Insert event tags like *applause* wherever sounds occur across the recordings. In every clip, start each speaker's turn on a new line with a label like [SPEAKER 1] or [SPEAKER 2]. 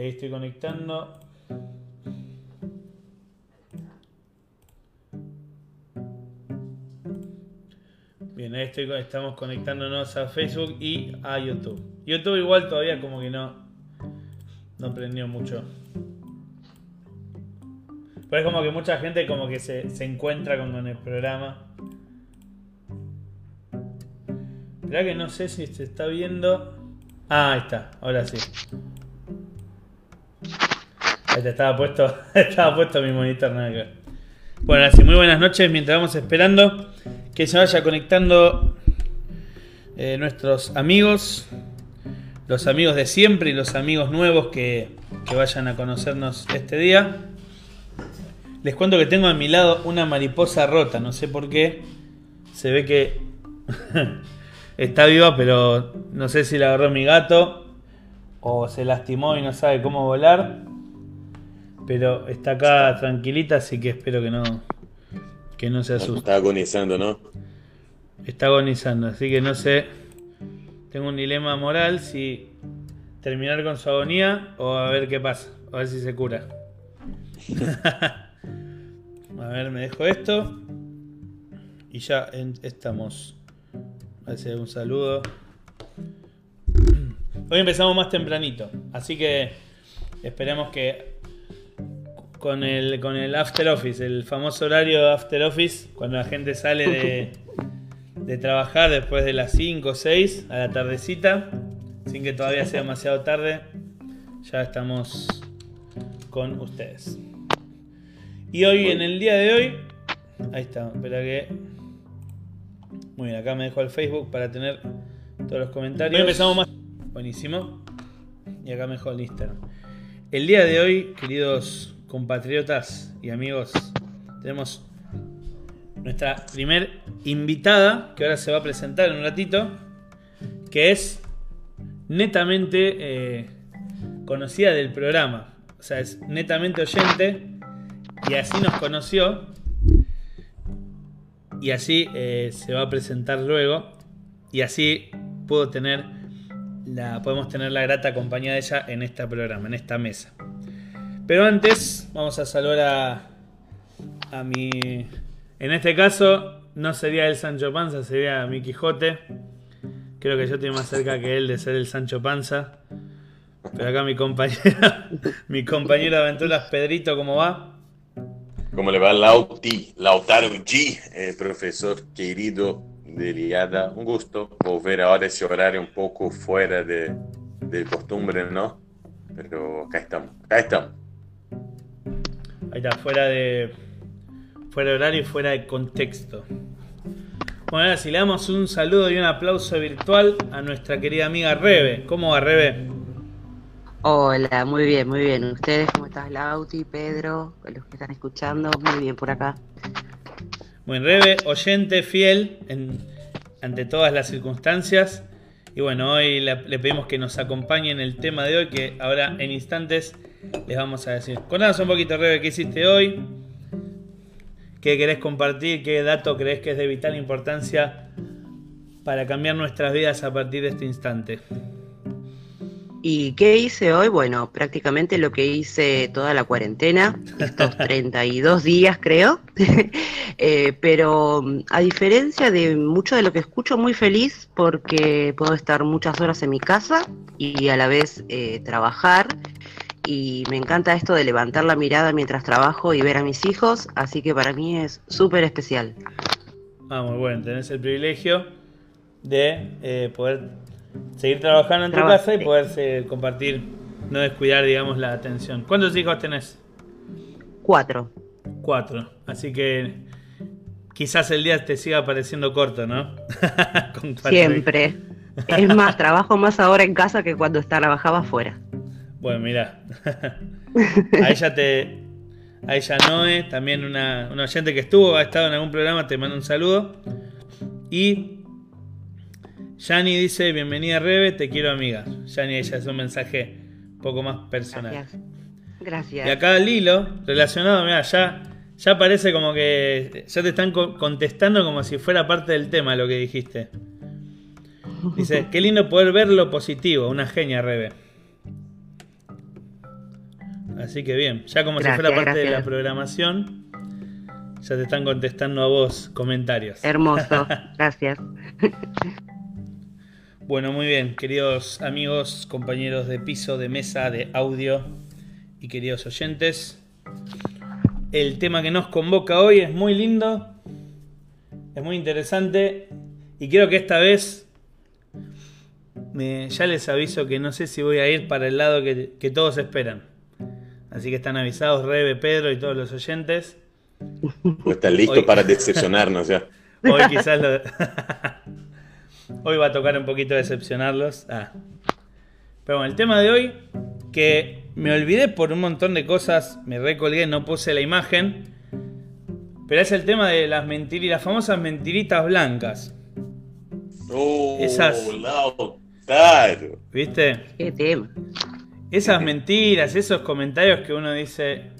[SPEAKER 1] Ahí estoy conectando. Bien, ahí estoy, estamos conectándonos a Facebook y a YouTube. YouTube igual todavía como que no, no prendió mucho. Pero es como que mucha gente como que se, se encuentra con, con el programa. Esperá que no sé si se está viendo. Ah, ahí está, ahora sí. Estaba puesto, *laughs* estaba puesto mi monitor, nada que ver. Bueno, así muy buenas noches mientras vamos esperando que se vaya conectando eh, nuestros amigos, los amigos de siempre y los amigos nuevos que vayan a conocernos este día. Les cuento que tengo a mi lado una mariposa rota, no sé por qué. Se ve que *laughs* está viva, pero no sé si la agarró mi gato o se lastimó y no sabe cómo volar. Pero está acá tranquilita, así que espero que no, que no se asuste.
[SPEAKER 2] Está agonizando, ¿no?
[SPEAKER 1] Está agonizando, así que no sé. Tengo un dilema moral si terminar con su agonía o a ver qué pasa, a ver si se cura. *laughs* a ver, me dejo esto. Y ya en- estamos. Hay un saludo. Hoy empezamos más tempranito, así que esperemos que con el, con el After Office, el famoso horario After Office, cuando la gente sale de, *laughs* de trabajar después de las 5 o 6 a la tardecita, sin que todavía sea demasiado tarde, ya estamos con ustedes. Y hoy, en el día de hoy, ahí está, espera que... Muy bien, acá me dejo el Facebook para tener todos los comentarios. Hoy empezamos más. Buenísimo. Y acá me dejo el Instagram. El día de hoy, queridos compatriotas y amigos, tenemos nuestra primer invitada, que ahora se va a presentar en un ratito, que es netamente eh, conocida del programa. O sea, es netamente oyente y así nos conoció y así eh, se va a presentar luego y así puedo tener la, podemos tener la grata compañía de ella en este programa, en esta mesa. Pero antes vamos a saludar a, a mi... En este caso no sería el Sancho Panza, sería mi Quijote. Creo que yo estoy más cerca que él de ser el Sancho Panza. Pero acá mi compañera, *laughs* mi compañero de aventuras Pedrito, ¿cómo va?
[SPEAKER 2] ¿Cómo le va Lauti, Lautaro G, eh, profesor querido de Liada? Un gusto volver ahora ese horario un poco fuera de, de costumbre, ¿no? Pero acá estamos, acá estamos.
[SPEAKER 1] Ahí está, fuera de. Fuera de horario y fuera de contexto. Bueno, ahora si le damos un saludo y un aplauso virtual a nuestra querida amiga Rebe. ¿Cómo va Rebe?
[SPEAKER 3] Hola, muy bien, muy bien. ¿Ustedes cómo estás, Lauti, Pedro, los que están escuchando? Muy bien por acá.
[SPEAKER 1] Bueno, Rebe, oyente fiel en- ante todas las circunstancias. Y bueno, hoy le, pedimos que nos acompañe en el tema de hoy, que ahora en instantes les vamos a decir. Contanos un poquito, Rebe, qué hiciste hoy, qué querés compartir, qué dato crees que es de vital importancia para cambiar nuestras vidas a partir de este instante.
[SPEAKER 3] ¿Y qué hice hoy? Bueno, prácticamente lo que hice toda la cuarentena, estos *laughs* 32 días creo, *laughs* Eh, pero a diferencia de mucho de lo que escucho, muy feliz porque puedo estar muchas horas en mi casa y a la vez eh, trabajar. Y me encanta esto de levantar la mirada mientras trabajo y ver a mis hijos, así que para mí es súper especial.
[SPEAKER 1] Ah, muy bueno, tenés el privilegio de eh, poder seguir trabajando en tu casa y
[SPEAKER 3] sí.
[SPEAKER 1] poder eh, compartir, no descuidar, digamos, la atención. ¿Cuántos hijos tenés?
[SPEAKER 3] Cuatro.
[SPEAKER 1] Cuatro. Así que quizás el día te siga pareciendo corto, ¿no? *laughs*
[SPEAKER 3] Siempre. Es más, *laughs* trabajo más ahora en casa que cuando trabajaba afuera.
[SPEAKER 1] Bueno, mira. a ella te. A ella Noé, también una, una oyente que estuvo, ha estado en algún programa, te mando un saludo. Y Yani dice, bienvenida Rebe, te quiero amiga. Yani, ella es un mensaje un poco más personal.
[SPEAKER 3] Gracias. Gracias.
[SPEAKER 1] Y acá Lilo, relacionado, mira, ya, ya parece como que ya te están co- contestando como si fuera parte del tema lo que dijiste. Dice, qué lindo poder ver lo positivo, una genia, Rebe. Así que bien, ya como si fuera parte de la programación, ya te están contestando a vos comentarios.
[SPEAKER 4] Hermoso, *laughs* gracias.
[SPEAKER 1] Bueno, muy bien, queridos amigos, compañeros de piso, de mesa, de audio y queridos oyentes. El tema que nos convoca hoy es muy lindo, es muy interesante y creo que esta vez ya les aviso que no sé si voy a ir para el lado que, todos esperan. Así que están avisados Rebe, Pedro y todos los oyentes.
[SPEAKER 2] Pues están listos para decepcionarnos ya. *laughs*
[SPEAKER 1] Hoy quizás lo... *laughs* Hoy va a tocar un poquito decepcionarlos. Ah. Pero bueno, el tema de hoy, que me olvidé por un montón de cosas, me recolgué, no puse la imagen. Pero es el tema de las mentiritas, las famosas mentiritas blancas.
[SPEAKER 2] Oh, Esas. Claro.
[SPEAKER 1] ¿Viste?
[SPEAKER 4] Qué tema.
[SPEAKER 1] Esas mentiras, esos comentarios que uno dice,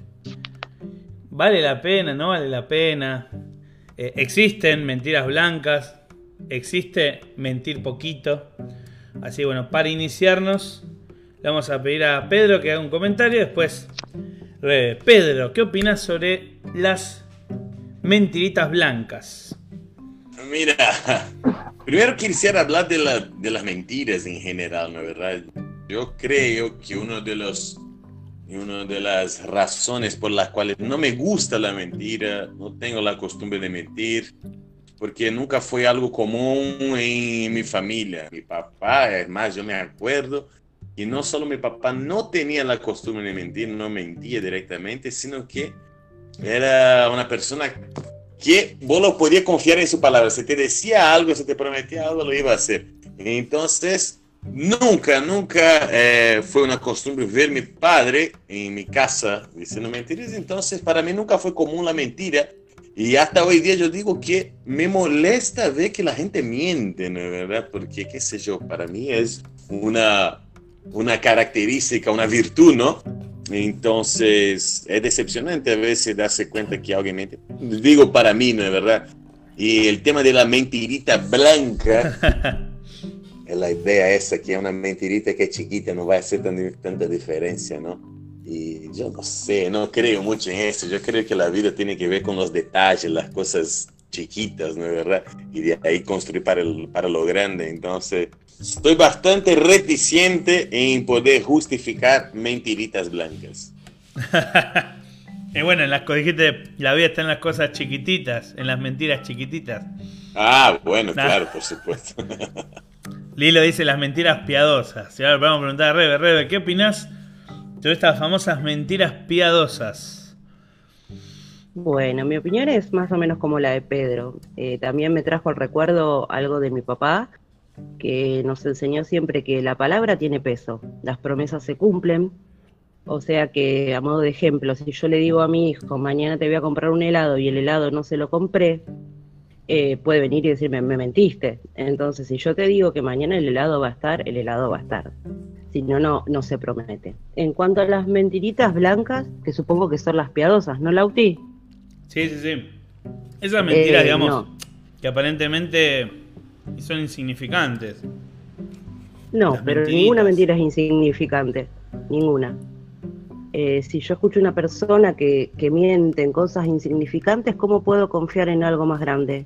[SPEAKER 1] vale la pena, no vale la pena. Eh, existen mentiras blancas, existe mentir poquito. Así bueno, para iniciarnos, le vamos a pedir a Pedro que haga un comentario. Después, Pedro, ¿qué opinas sobre las mentiritas blancas?
[SPEAKER 2] Mira, *laughs* primero quisiera hablar de, de las mentiras en general, ¿no verdad? Yo creo que uno de los una de las razones por las cuales no me gusta la mentira, no tengo la costumbre de mentir, porque nunca fue algo común en mi familia. Mi papá, además, yo me acuerdo que no solo mi papá no tenía la costumbre de mentir, no mentía directamente, sino que era una persona que vos lo podías confiar en su palabra. Si te decía algo, si te prometía algo, lo iba a hacer. Entonces, nunca, nunca eh, fue una costumbre ver mi padre en mi casa diciendo mentiras. Entonces, para mí nunca fue común la mentira. Y hasta hoy día yo digo que me molesta ver que la gente miente, ¿no es verdad? Porque, qué sé yo, para mí es una, una característica, una virtud, ¿no? Entonces, es decepcionante a veces darse cuenta que alguien miente. Digo para mí, ¿no es verdad? Y el tema de la mentirita blanca, *laughs* es la idea esa, que es una mentirita que es chiquita, no va a hacer tanta diferencia, ¿no? Y yo no sé, no creo mucho en eso. Yo creo que la vida tiene que ver con los detalles, las cosas chiquitas, ¿no es verdad? Y de ahí construir para, el, para lo grande. Entonces, estoy bastante reticente en poder justificar mentiritas blancas. *laughs*
[SPEAKER 1] y bueno, en las dijiste, la vida está en las cosas chiquititas, en las mentiras chiquititas.
[SPEAKER 2] Ah, bueno, claro, por supuesto. *laughs*
[SPEAKER 1] Lilo dice las mentiras piadosas. Y ahora vamos a preguntar a Rebe, Rebe, ¿qué opinas de estas famosas mentiras piadosas.
[SPEAKER 4] Bueno, mi opinión es más o menos como la de Pedro. Eh, también me trajo al recuerdo algo de mi papá, que nos enseñó siempre que la palabra tiene peso, las promesas se cumplen. O sea que, a modo de ejemplo, si yo le digo a mi hijo, mañana te voy a comprar un helado y el helado no se lo compré, eh, puede venir y decirme, me mentiste. Entonces, si yo te digo que mañana el helado va a estar, el helado va a estar si no, no, no se promete. En cuanto a las mentiritas blancas, que supongo que son las piadosas, ¿no, Lauti?
[SPEAKER 1] Sí, sí, sí. Esas mentiras, eh, digamos, que aparentemente son insignificantes.
[SPEAKER 4] No, pero ninguna mentira es insignificante, ninguna. Eh, si yo escucho una persona que, que miente en cosas insignificantes, ¿cómo puedo confiar en algo más grande?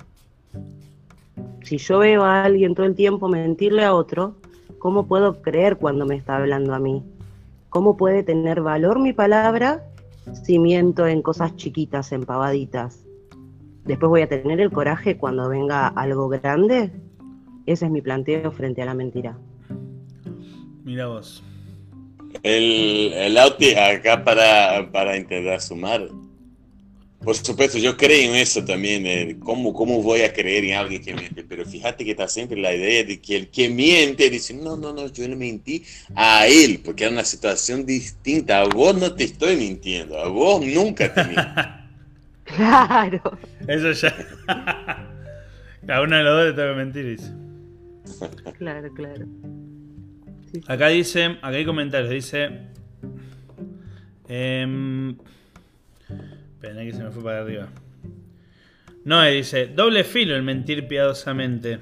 [SPEAKER 4] Si yo veo a alguien todo el tiempo mentirle a otro, ¿Cómo puedo creer cuando me está hablando a mí? ¿Cómo puede tener valor mi palabra si miento en cosas chiquitas, en pavaditas? Después voy a tener el coraje cuando venga algo grande. Ese es mi planteo frente a la mentira.
[SPEAKER 1] Mira vos.
[SPEAKER 2] El, el Auti acá para, para intentar sumar por supuesto, yo creo en eso también. ¿cómo, ¿Cómo voy a creer en alguien que miente? Pero fíjate que está siempre la idea de que el que miente dice, no, no, no, yo no mentí a él, porque era una situación distinta. A vos no te estoy mintiendo, a vos nunca te miento. *laughs*
[SPEAKER 4] claro.
[SPEAKER 1] Eso ya. *laughs* Cada uno de los dos le tengo que mentir, dice.
[SPEAKER 4] claro, claro.
[SPEAKER 1] Acá dice, acá hay comentarios, dice... Eh, que se me fue para arriba. Noé dice, doble filo el mentir piadosamente.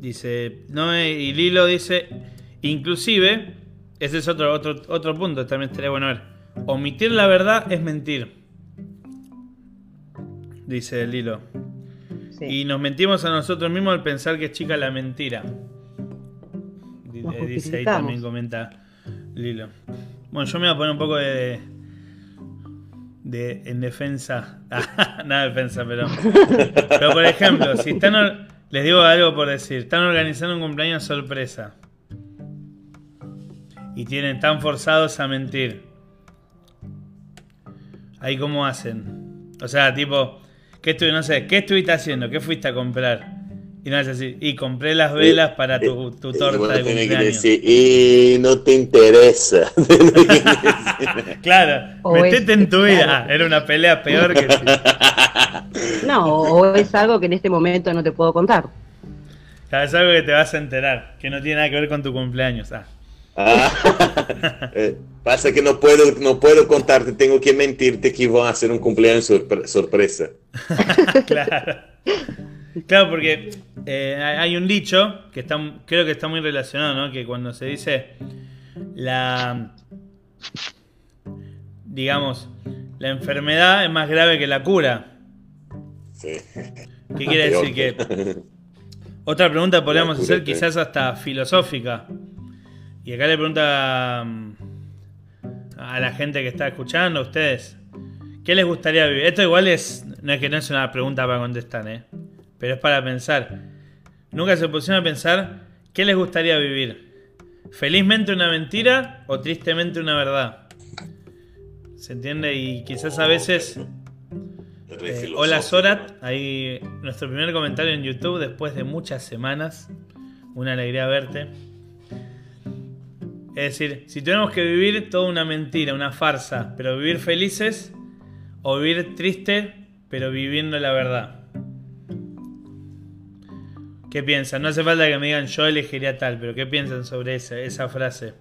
[SPEAKER 1] Dice, Noé y Lilo dice, inclusive ese es otro, otro, otro punto, también estaría bueno ver. Omitir la verdad es mentir. Dice.
[SPEAKER 3] Sí.
[SPEAKER 1] Y nos mentimos a nosotros mismos al pensar que es chica la mentira.
[SPEAKER 3] Nos
[SPEAKER 1] Dice ahí también comenta Lilo. Bueno, yo me voy a poner un poco de. De en defensa. *laughs* Nada de defensa, pero. Pero por ejemplo, si están. Les digo algo por decir. Están organizando un cumpleaños sorpresa. Y tienen tan forzados a mentir. Ahí cómo hacen. O sea, tipo, ¿qué estuve, no sé, ¿qué estuviste haciendo? ¿Qué fuiste a comprar? Y no es así. Y compré las velas para tu, tu
[SPEAKER 2] Y
[SPEAKER 1] torta de
[SPEAKER 2] que
[SPEAKER 1] cumpleaños.
[SPEAKER 2] decir, y no te *laughs* *laughs* interesa.
[SPEAKER 1] Claro,
[SPEAKER 3] O
[SPEAKER 1] metete
[SPEAKER 3] es-
[SPEAKER 1] en tu vida.
[SPEAKER 3] claro.
[SPEAKER 1] Ah, era una pelea peor que. *laughs*
[SPEAKER 3] No, o es algo que en este momento no te puedo contar.
[SPEAKER 1] Claro, es algo que te vas a enterar, que no tiene nada que ver con tu cumpleaños. Ah,
[SPEAKER 2] Ah, eh, pasa que no puedo, no puedo contarte, tengo que mentirte que voy a hacer un cumpleaños sorpre- sorpresa.
[SPEAKER 1] claro. Claro, porque eh, hay un dicho que está, creo que está muy relacionado, ¿no? Que cuando se dice la. digamos, la enfermedad es más grave que la cura.
[SPEAKER 2] Sí.
[SPEAKER 1] ¿Qué quiere decir? Que otra pregunta podríamos hacer quizás hasta filosófica. Y acá le pregunta mm, a la gente que está escuchando, a ustedes, ¿qué les gustaría vivir? Esto igual es, no es que no es una pregunta para contestar, ¿eh? Pero es para pensar. Nunca se pusieron a pensar qué les gustaría vivir. ¿Felizmente una mentira o tristemente una verdad? ¿Se entiende? Y quizás a veces eh, hola Sorat, ahí nuestro primer comentario en YouTube después de muchas semanas. Una alegría verte. Es decir, si tenemos que vivir toda una mentira, una farsa, pero vivir felices, o vivir triste, pero viviendo la verdad. ¿Qué piensan? No hace falta que me digan yo elegiría tal, pero ¿qué piensan sobre esa, esa frase?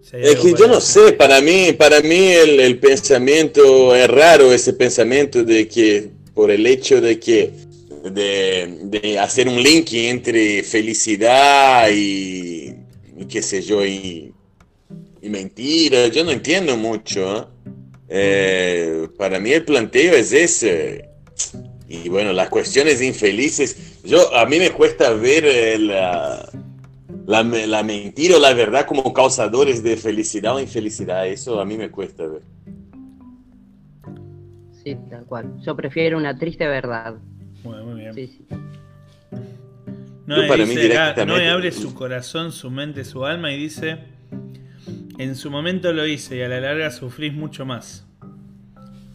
[SPEAKER 1] Si
[SPEAKER 2] Es que yo no sé, para mí, para mí el, el pensamiento es raro ese pensamiento de que por el hecho de que de, de hacer un link entre felicidad y, y qué sé yo y, y mentira, yo no entiendo mucho. ¿eh? Eh, para mí el planteo es ese. Y bueno, las cuestiones infelices, yo a mí me cuesta ver eh, la, la, me- la mentira o la verdad como causadores de felicidad o infelicidad. Eso a mí me cuesta ver.
[SPEAKER 3] Sí, tal cual. Yo prefiero una triste verdad.
[SPEAKER 1] Muy, muy bien.
[SPEAKER 3] Sí, sí.
[SPEAKER 1] No,
[SPEAKER 2] Yo para mí
[SPEAKER 1] dice acá,
[SPEAKER 2] directamente-
[SPEAKER 1] Noé abre su corazón, su mente, su alma y dice: En su momento lo hice y a la larga sufrís mucho más.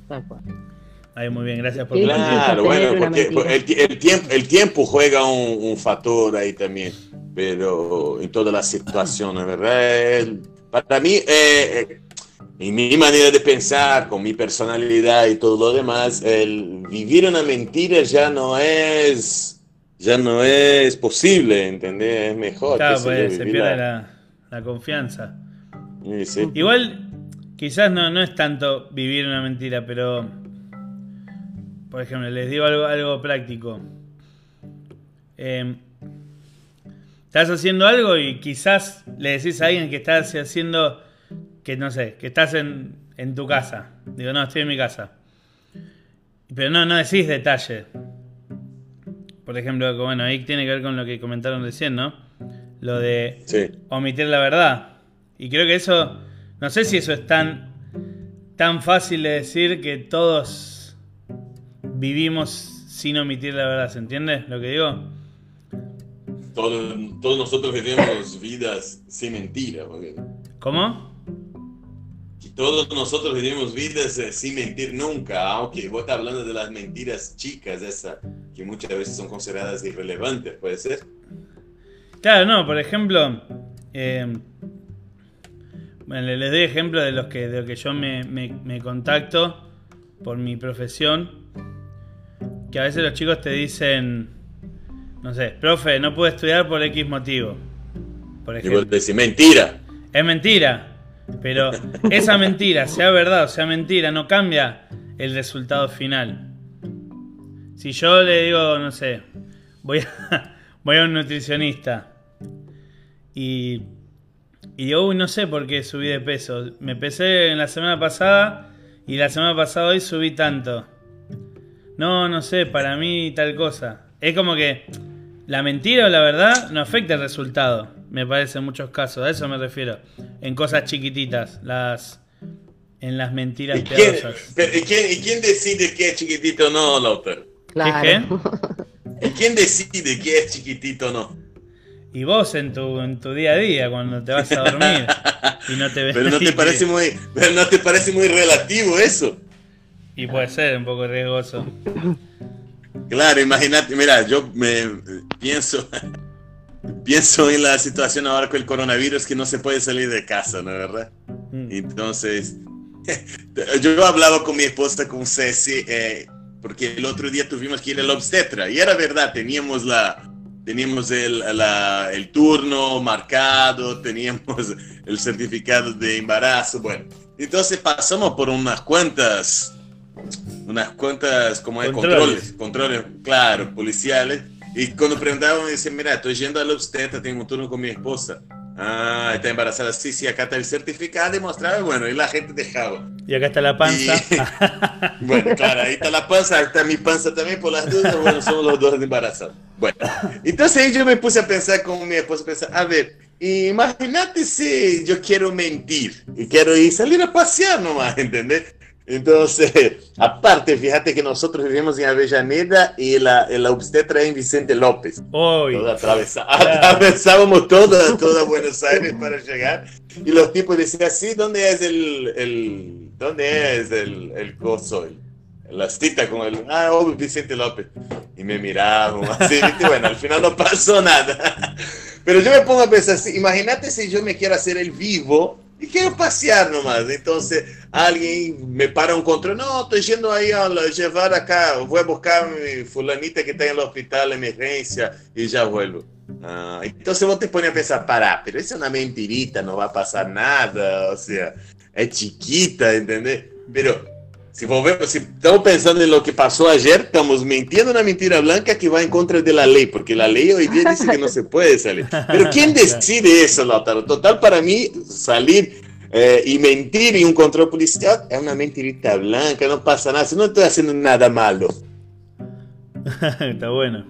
[SPEAKER 3] Tal cual.
[SPEAKER 1] Ahí, muy bien, gracias por.
[SPEAKER 2] Claro, bueno, porque el, el tiempo, el tiempo juega un, un factor ahí también, pero en todas las situaciones, ¿verdad? Para mí, eh, eh, en mi manera de pensar, con mi personalidad y todo lo demás, el vivir una mentira ya no es, ya no es posible, ¿entendés? Es mejor.
[SPEAKER 1] Claro, pues se pierde
[SPEAKER 2] la-
[SPEAKER 1] la, la confianza.
[SPEAKER 2] Sí, sí.
[SPEAKER 1] Igual, quizás no, no es tanto vivir una mentira, pero. Por ejemplo, les digo algo, algo práctico. Eh, estás haciendo algo y quizás le decís a alguien que estás haciendo. que no sé, que estás en, en tu casa. Digo, no, estoy en mi casa. Pero no, no decís detalle. Por ejemplo, bueno, ahí tiene que ver con lo que comentaron recién, ¿no? Lo de
[SPEAKER 2] Sí.
[SPEAKER 1] omitir la verdad. Y creo que eso, no sé si eso es tan, tan fácil de decir que todos vivimos sin omitir la verdad, ¿se entiende lo que digo?
[SPEAKER 2] Todos, todos nosotros vivimos vidas sin mentira. porque-
[SPEAKER 1] ¿Cómo?
[SPEAKER 2] Todos nosotros vivimos vidas eh, sin mentir nunca, aunque vos estás hablando de las mentiras chicas, esas que muchas veces son consideradas irrelevantes, puede ser.
[SPEAKER 1] Claro, no, por ejemplo, eh, bueno, le- les doy ejemplo de los que, de los que yo me, me- me contacto por mi profesión, que a veces los chicos te dicen, no sé, profe, no puedo estudiar por X motivo. Por
[SPEAKER 2] Y
[SPEAKER 1] ejemplo.
[SPEAKER 2] decís, mentira.
[SPEAKER 1] Es mentira. Pero *laughs* esa mentira, sea verdad o sea mentira, no cambia el resultado final. Si yo le digo, no sé, voy a, *laughs* voy a un nutricionista. Y, y digo, uy, no sé por qué subí de peso. Me pesé en la semana pasada y la semana pasada hoy subí tanto. No, no sé, para mí tal cosa. Es como que la mentira o la verdad no afecta el resultado, me parece en muchos casos. A eso me refiero. En cosas chiquititas, las en las mentiras
[SPEAKER 2] ¿Y quién,
[SPEAKER 1] piadosas.
[SPEAKER 2] pero, ¿y quién, y quién decide qué es chiquitito o no, Lautaro?
[SPEAKER 3] Claro. *laughs*
[SPEAKER 2] ¿Y quién decide qué es chiquitito o no?
[SPEAKER 1] Y vos en tu, en tu día a día, cuando te vas a dormir y no te *laughs* ves.
[SPEAKER 2] Pero no te parece muy, pero no te parece muy relativo eso.
[SPEAKER 1] Y puede ser un poco riesgoso.
[SPEAKER 2] Claro, imagínate, mira, yo me pienso, *laughs* pienso en la situación ahora con el coronavirus que no se puede salir de casa, ¿no es verdad?
[SPEAKER 1] Mm.
[SPEAKER 2] Entonces, *laughs* yo hablaba con mi esposa, con Ceci, eh, porque el otro día tuvimos que ir al obstetra y era verdad, teníamos la, teníamos el, la- el turno marcado, *laughs* teníamos el certificado de embarazo, bueno, entonces pasamos por unas cuantas, unas cuantas, como es,
[SPEAKER 1] Controles.
[SPEAKER 2] controles, controles, claro, policiales, y cuando preguntaban me decían, mira, estoy yendo al obstetra, tengo un turno con mi esposa. Ah, está embarazada, sí, sí, acá está el certificado, demostraba, bueno, y la gente dejaba.
[SPEAKER 1] Y acá está la panza. *laughs*
[SPEAKER 2] Bueno, claro, ahí está la panza, ahí está mi panza también por las dudas, bueno, somos los dos embarazados. Bueno, entonces yo me puse a pensar con mi esposa, pensar, a ver, imagínate si yo quiero mentir y quiero ir salir a pasear nomás, ¿entendés? Entonces, *laughs* aparte, fíjate que nosotros vivimos en Avellaneda y la, la obstetra en Vicente López. Toda atravesa- atravesábamos toda, *laughs* toda Buenos Aires para llegar y los tipos decían, sí, ¿dónde es el, el dónde es el, el coso? La cita con el, ah, oh, Vicente López. Y me miraban así, ¿viste? bueno, al final no pasó nada. *laughs* Pero yo me pongo a pensar, imagínate si yo me quiero hacer el vivo y quiero pasear nomás. Entonces alguien me para un control, no, estoy yendo ahí a la- llevar acá, voy a buscar a mi fulanita que está en el hospital de emergencia y ya vuelvo. Ah, entonces vos te pones a pensar, pará, pero esa es una mentirita, no va a pasar nada, o sea, es chiquita, ¿entendés? Pero si, volvemos, si estamos pensando en lo que pasó ayer, estamos mintiendo una mentira blanca que va en contra de la ley, porque la ley hoy día dice que no se puede salir. Pero ¿quién *laughs* decide eso, Lautaro? Total, para mí, salir eh, y mentir en un control policial es una mentirita blanca, no pasa nada, si no estoy haciendo nada malo. *laughs*
[SPEAKER 1] está bueno.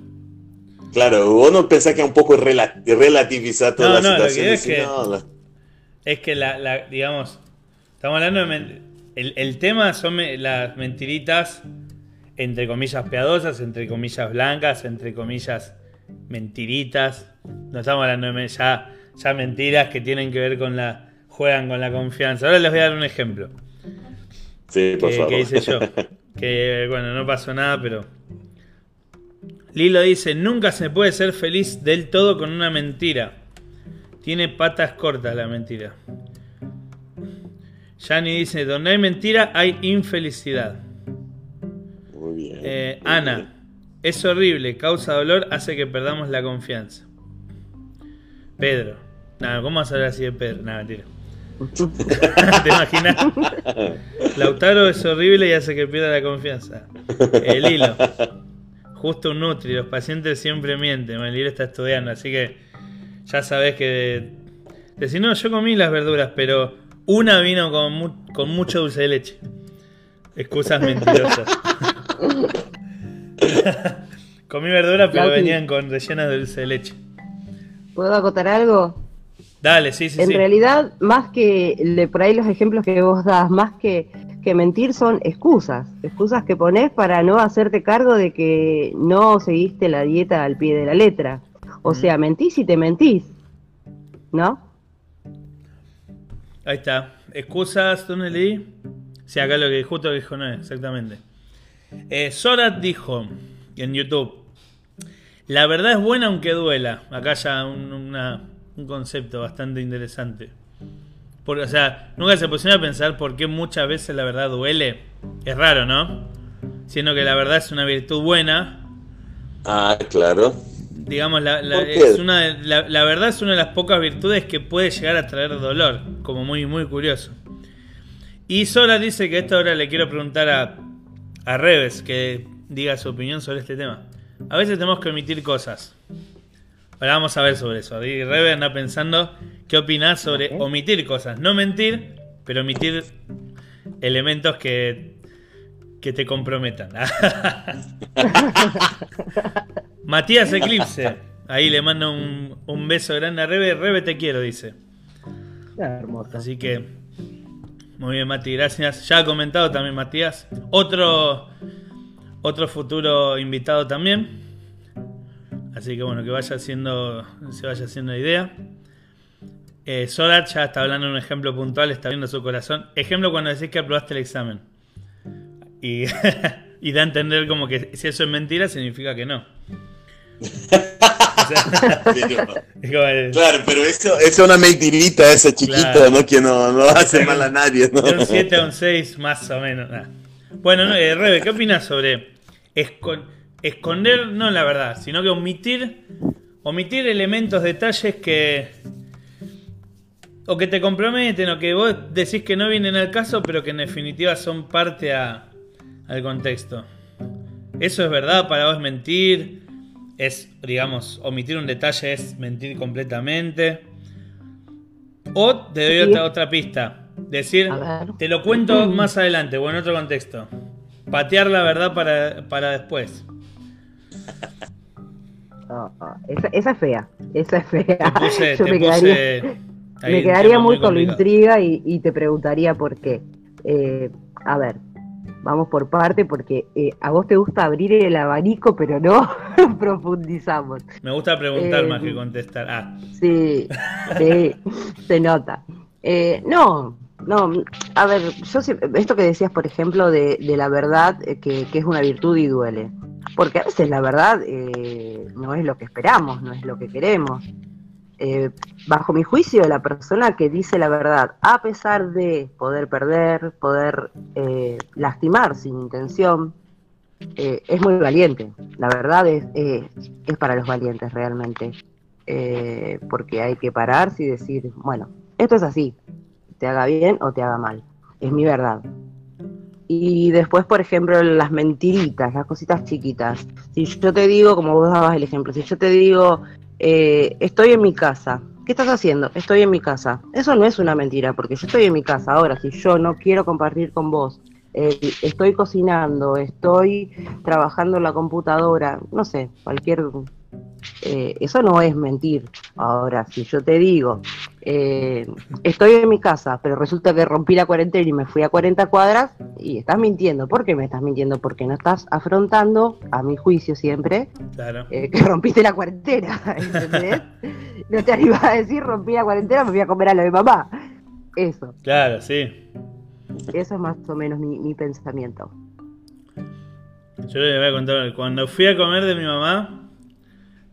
[SPEAKER 2] Claro, vos no pensás que es un poco rela- relativizar toda
[SPEAKER 1] No,
[SPEAKER 2] la
[SPEAKER 1] no, lo que
[SPEAKER 2] situación.
[SPEAKER 1] es que-
[SPEAKER 2] no, la-
[SPEAKER 1] Es que la, la- digamos, estamos hablando de el, el tema son me- las mentiritas entre comillas piadosas, entre comillas blancas, entre comillas mentiritas. No estamos hablando de ya, ya mentiras que tienen que ver con la juegan con la confianza. Ahora les voy a dar un ejemplo
[SPEAKER 2] Sí, por
[SPEAKER 1] que,
[SPEAKER 2] favor.
[SPEAKER 1] que hice yo. *laughs* Que bueno, no pasó nada, pero. Lilo dice: Nunca se puede ser feliz del todo con una mentira. Tiene patas cortas la mentira. Yani dice: Donde hay mentira hay infelicidad.
[SPEAKER 2] Muy bien.
[SPEAKER 1] Eh,
[SPEAKER 2] muy
[SPEAKER 1] Ana, es horrible, causa dolor, hace que perdamos la confianza. Pedro. Nada, ¿cómo vas a hablar así de Pedro? Nada, mentira. *laughs* ¿Te imaginas? Lautaro es horrible y hace que pierda la confianza. El hilo. Justo un Nutri, los pacientes siempre mienten. El hilo está estudiando, así que ya sabes que. Decir, no, yo comí las verduras, pero una vino con, mu- con mucho dulce de leche. Excusas mentirosas. *laughs* comí verduras, pero venían con rellenas de dulce de leche.
[SPEAKER 3] ¿Puedo acotar algo?
[SPEAKER 1] Dale, sí, sí,
[SPEAKER 3] en
[SPEAKER 1] sí.
[SPEAKER 3] realidad, más que por ahí los ejemplos que vos das, más que, que mentir son excusas, excusas que pones para no hacerte cargo de que no seguiste la dieta al pie de la letra. O sea, mentís y te mentís, ¿no?
[SPEAKER 1] Ahí está. Excusas, ¿dónde leí? Sí, acá lo que justo lo dijo no es, exactamente. Eh, Sorat dijo en YouTube: La verdad es buena aunque duela. Acá ya un, concepto bastante interesante. Porque, o sea, nunca se pusieron a pensar por qué muchas veces la verdad duele. Es raro, ¿no? Siendo que la verdad es una virtud buena,
[SPEAKER 2] Ah, claro.
[SPEAKER 1] Digamos, la, la-
[SPEAKER 2] ¿Por qué?
[SPEAKER 1] es una de- la- la verdad es una de las pocas virtudes que puede llegar a traer dolor, como muy, muy curioso. Y Sora dice que esto ahora le quiero preguntar a, a Reves, que diga su opinión sobre este tema. A veces tenemos que omitir cosas. Ahora vamos a ver sobre eso. Y Rebe anda pensando qué opinás sobre omitir cosas. No mentir, pero omitir elementos que, que te comprometan. *laughs* Matías *laughs* Eclipse. Ahí le mando un, un beso grande a Rebe. Rebe te quiero, dice.
[SPEAKER 4] Hermoso.
[SPEAKER 1] Así que, muy bien, Mati, gracias. Ya ha comentado también Matías. Otro, otro futuro invitado también. Así que bueno, que vaya haciendo, se vaya haciendo idea. Eh, Solar ya está hablando de un ejemplo puntual, está viendo su corazón. Ejemplo cuando decís que aprobaste el examen. Y, *laughs* y da a entender como que si eso es mentira, significa que no. Sea, *laughs*
[SPEAKER 2] Pero-
[SPEAKER 1] el-
[SPEAKER 2] claro, pero eso es una mentirita esa chiquita,
[SPEAKER 1] Claro.
[SPEAKER 2] ¿no? Que no, no hace mal a nadie, ¿no?
[SPEAKER 1] De un 7 a un 6, más o menos. Nah. Bueno, no, eh, Rebe, ¿qué opinas sobre escon- esconder, no la verdad, sino que omitir, omitir elementos, detalles que. o que te comprometen, o que vos decís que no vienen al caso, pero que en definitiva son parte a- al contexto? ¿Eso es verdad? ¿Para vos mentir? ¿Es, digamos, omitir un detalle es mentir completamente? O te doy otra, otra pista. Decir, te lo cuento más adelante o en otro contexto. Patear la verdad para, para después.
[SPEAKER 4] No, esa, esa es fea. Esa es fea.
[SPEAKER 1] Puse, *laughs*
[SPEAKER 4] Yo me quedaría, me quedaría muy con la intriga y, y te preguntaría por qué. Eh, a ver, vamos por parte porque eh, a vos te gusta abrir el abanico, pero no *laughs* profundizamos.
[SPEAKER 1] Me gusta preguntar
[SPEAKER 4] Eh,
[SPEAKER 1] más que contestar. Ah,
[SPEAKER 4] Sí, sí, se nota. Eh, no, no, a ver, yo esto que decías, por ejemplo, de, de la verdad, eh, que, que es una virtud y duele. Porque a veces la verdad eh, no es lo que esperamos, no es lo que queremos. Eh, bajo mi juicio, la persona que dice la verdad, a pesar de poder perder, poder eh, lastimar sin intención, eh, es muy valiente. La verdad es, es para los valientes realmente. Porque hay que pararse y decir, bueno, esto es así, te haga bien o te haga mal, es mi verdad. Y después, por ejemplo, las mentiritas, las cositas chiquitas. Si yo te digo, como vos dabas el ejemplo, si yo te digo, eh, estoy en mi casa, ¿qué estás haciendo? Estoy en mi casa. Eso no es una mentira, porque yo estoy en mi casa. Ahora, si yo no quiero compartir con vos, eh, estoy cocinando, estoy trabajando en la computadora, no sé, cualquier... eh, eso no es mentir. Ahora, si yo te digo, eh, estoy en mi casa, pero resulta que rompí la cuarentena y me fui a 40 cuadras, y estás mintiendo. ¿Por qué me estás mintiendo? Porque no estás afrontando, a mi juicio siempre,
[SPEAKER 1] claro.
[SPEAKER 4] eh, que rompiste la cuarentena, *laughs* ¿entendés? No te animas a decir rompí la cuarentena, me voy a comer a lo de mamá. Eso,
[SPEAKER 1] Claro, sí.
[SPEAKER 4] eso es más o menos mi, mi pensamiento.
[SPEAKER 1] Yo le voy a contar. Cuando fui a comer de mi mamá,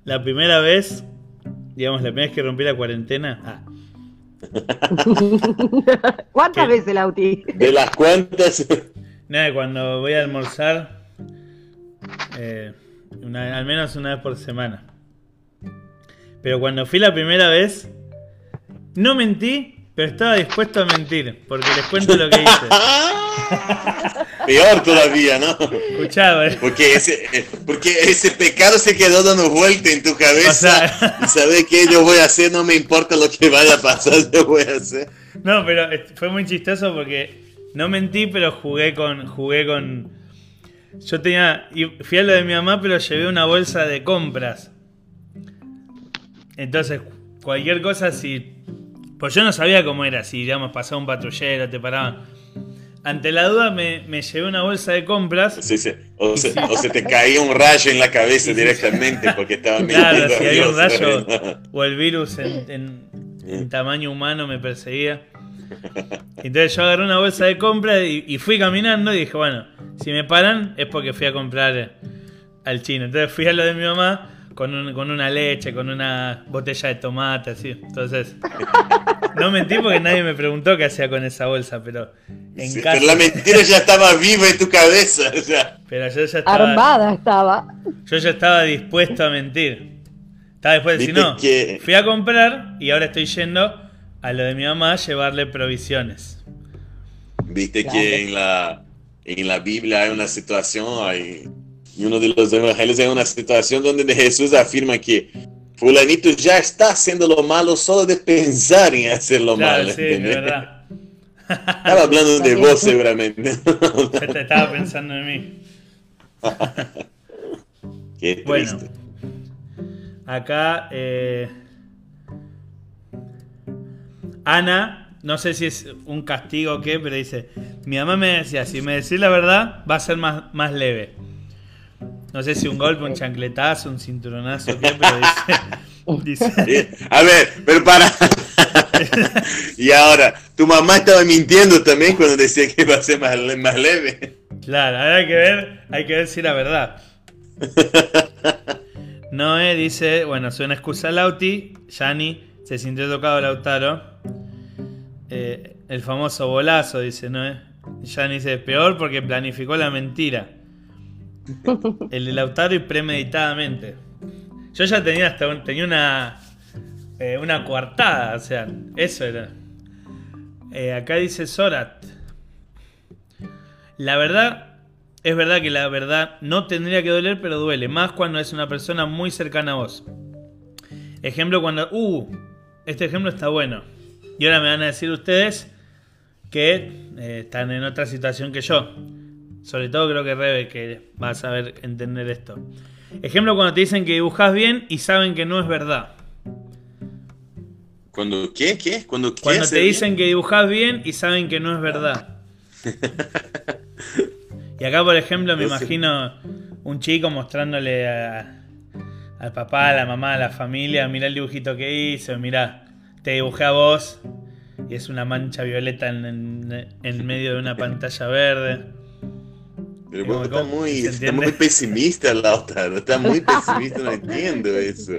[SPEAKER 1] la primera vez, digamos, la primera vez que rompí la cuarentena. Ah, *laughs*
[SPEAKER 4] ¿Cuántas
[SPEAKER 1] ¿Qué?
[SPEAKER 4] veces, Lauti?
[SPEAKER 2] De las cuentas,
[SPEAKER 1] nada, cuando voy a almorzar, eh, una- al menos una vez por semana. Pero cuando fui la primera vez, no mentí, pero estaba dispuesto a mentir, porque les cuento lo que hice. *laughs*
[SPEAKER 2] peor todavía, ¿no?
[SPEAKER 1] Escuchaba, eh.
[SPEAKER 2] Porque ese, porque ese pecado se quedó dando vuelta en tu cabeza.
[SPEAKER 1] O sea-
[SPEAKER 2] y sabes que yo voy a hacer, no me importa lo que vaya a pasar, yo voy a hacer.
[SPEAKER 1] No, pero fue muy chistoso porque no mentí, pero jugué con. jugué con. Yo tenía. Fui a lo de mi mamá, pero llevé una bolsa de compras. Entonces, cualquier cosa, si. Pues yo no sabía cómo era, si digamos pasaba un patrullero, te paraban. Ante la duda me, me llevé una bolsa de compras.
[SPEAKER 2] Sí, sí. O, se, o se te caía un rayo en la cabeza directamente porque estaba
[SPEAKER 1] Claro, si había un rayo o el virus en, en- en tamaño humano me perseguía. Entonces yo agarré una bolsa de compra y, y fui caminando y dije, bueno, si me paran es porque fui a comprar al chino. Entonces fui a lo de mi mamá con, un- con una leche, con una botella de tomate, así. Entonces, *laughs* no mentí porque nadie me preguntó qué hacía con esa bolsa, pero en
[SPEAKER 2] Sí,
[SPEAKER 1] casa...
[SPEAKER 2] pero la mentira ya estaba viva en tu cabeza. O sea,
[SPEAKER 1] pero yo ya estaba...
[SPEAKER 4] Armada estaba.
[SPEAKER 1] Yo ya estaba dispuesto a mentir. Estaba después de decir, no,
[SPEAKER 2] que-
[SPEAKER 1] fui a comprar y ahora estoy yendo a lo de mi mamá a llevarle provisiones.
[SPEAKER 2] Viste
[SPEAKER 4] Claro.
[SPEAKER 2] que en la, en la Biblia hay una situación, hay, y uno de los evangelios hay una situación donde Jesús afirma que fulanito ya está haciendo lo malo solo de pensar en hacer lo
[SPEAKER 1] Claro,
[SPEAKER 2] malo.
[SPEAKER 1] sí, verdad.
[SPEAKER 2] Estaba hablando de vos seguramente.
[SPEAKER 1] Estaba pensando en mí. *laughs*
[SPEAKER 2] Qué
[SPEAKER 1] Bueno.
[SPEAKER 2] triste.
[SPEAKER 1] Acá, eh, Ana, no sé si es un castigo o qué, pero dice: Mi mamá me decía, si me decís la verdad, va a ser más, más leve. No sé si un golpe, un chancletazo, un cinturonazo, o qué, pero dice. *laughs* dice
[SPEAKER 2] A ver, pero para. *laughs* y ahora, tu mamá estaba mintiendo también cuando decía que iba a ser más, más leve.
[SPEAKER 1] Claro, ahora hay que ver, hay que ver si era verdad. Noé dice, bueno, suena excusa Lauti, Yani se sintió tocado Lautaro. Eh, el famoso bolazo, dice Noé. Yani dice, peor porque planificó la mentira. El de Lautaro y premeditadamente. Yo ya tenía hasta un- tenía una eh, una coartada, o sea, eso era. Eh, acá dice Sorat. La verdad, es verdad que la verdad no tendría que doler, pero duele. Más cuando es una persona muy cercana a vos. Ejemplo cuando... Uh, este ejemplo está bueno. Y ahora me van a decir ustedes que eh, están en otra situación que yo. Sobre todo creo que Rebe, que va a saber entender esto. Ejemplo cuando te dicen que dibujas bien y saben que no es verdad.
[SPEAKER 2] ¿Cuando qué? ¿Qué? ¿Cuando qué?
[SPEAKER 1] Cuando te
[SPEAKER 2] bien?
[SPEAKER 1] dicen que dibujas bien y saben que no es verdad. *laughs* Y acá, por ejemplo, me imagino un chico mostrándole a- al papá, a la mamá, a la familia, mirá el dibujito que hice, mirá, te dibujé a vos y es una mancha violeta en, en- en medio de una pantalla verde.
[SPEAKER 2] Pero
[SPEAKER 1] ¿Cómo-
[SPEAKER 2] vos estás
[SPEAKER 1] cómo?
[SPEAKER 2] muy,
[SPEAKER 1] ¿Se
[SPEAKER 2] estás
[SPEAKER 1] entiende?
[SPEAKER 2] muy pesimista, Lautaro. Estás muy pesimista, no entiendo eso.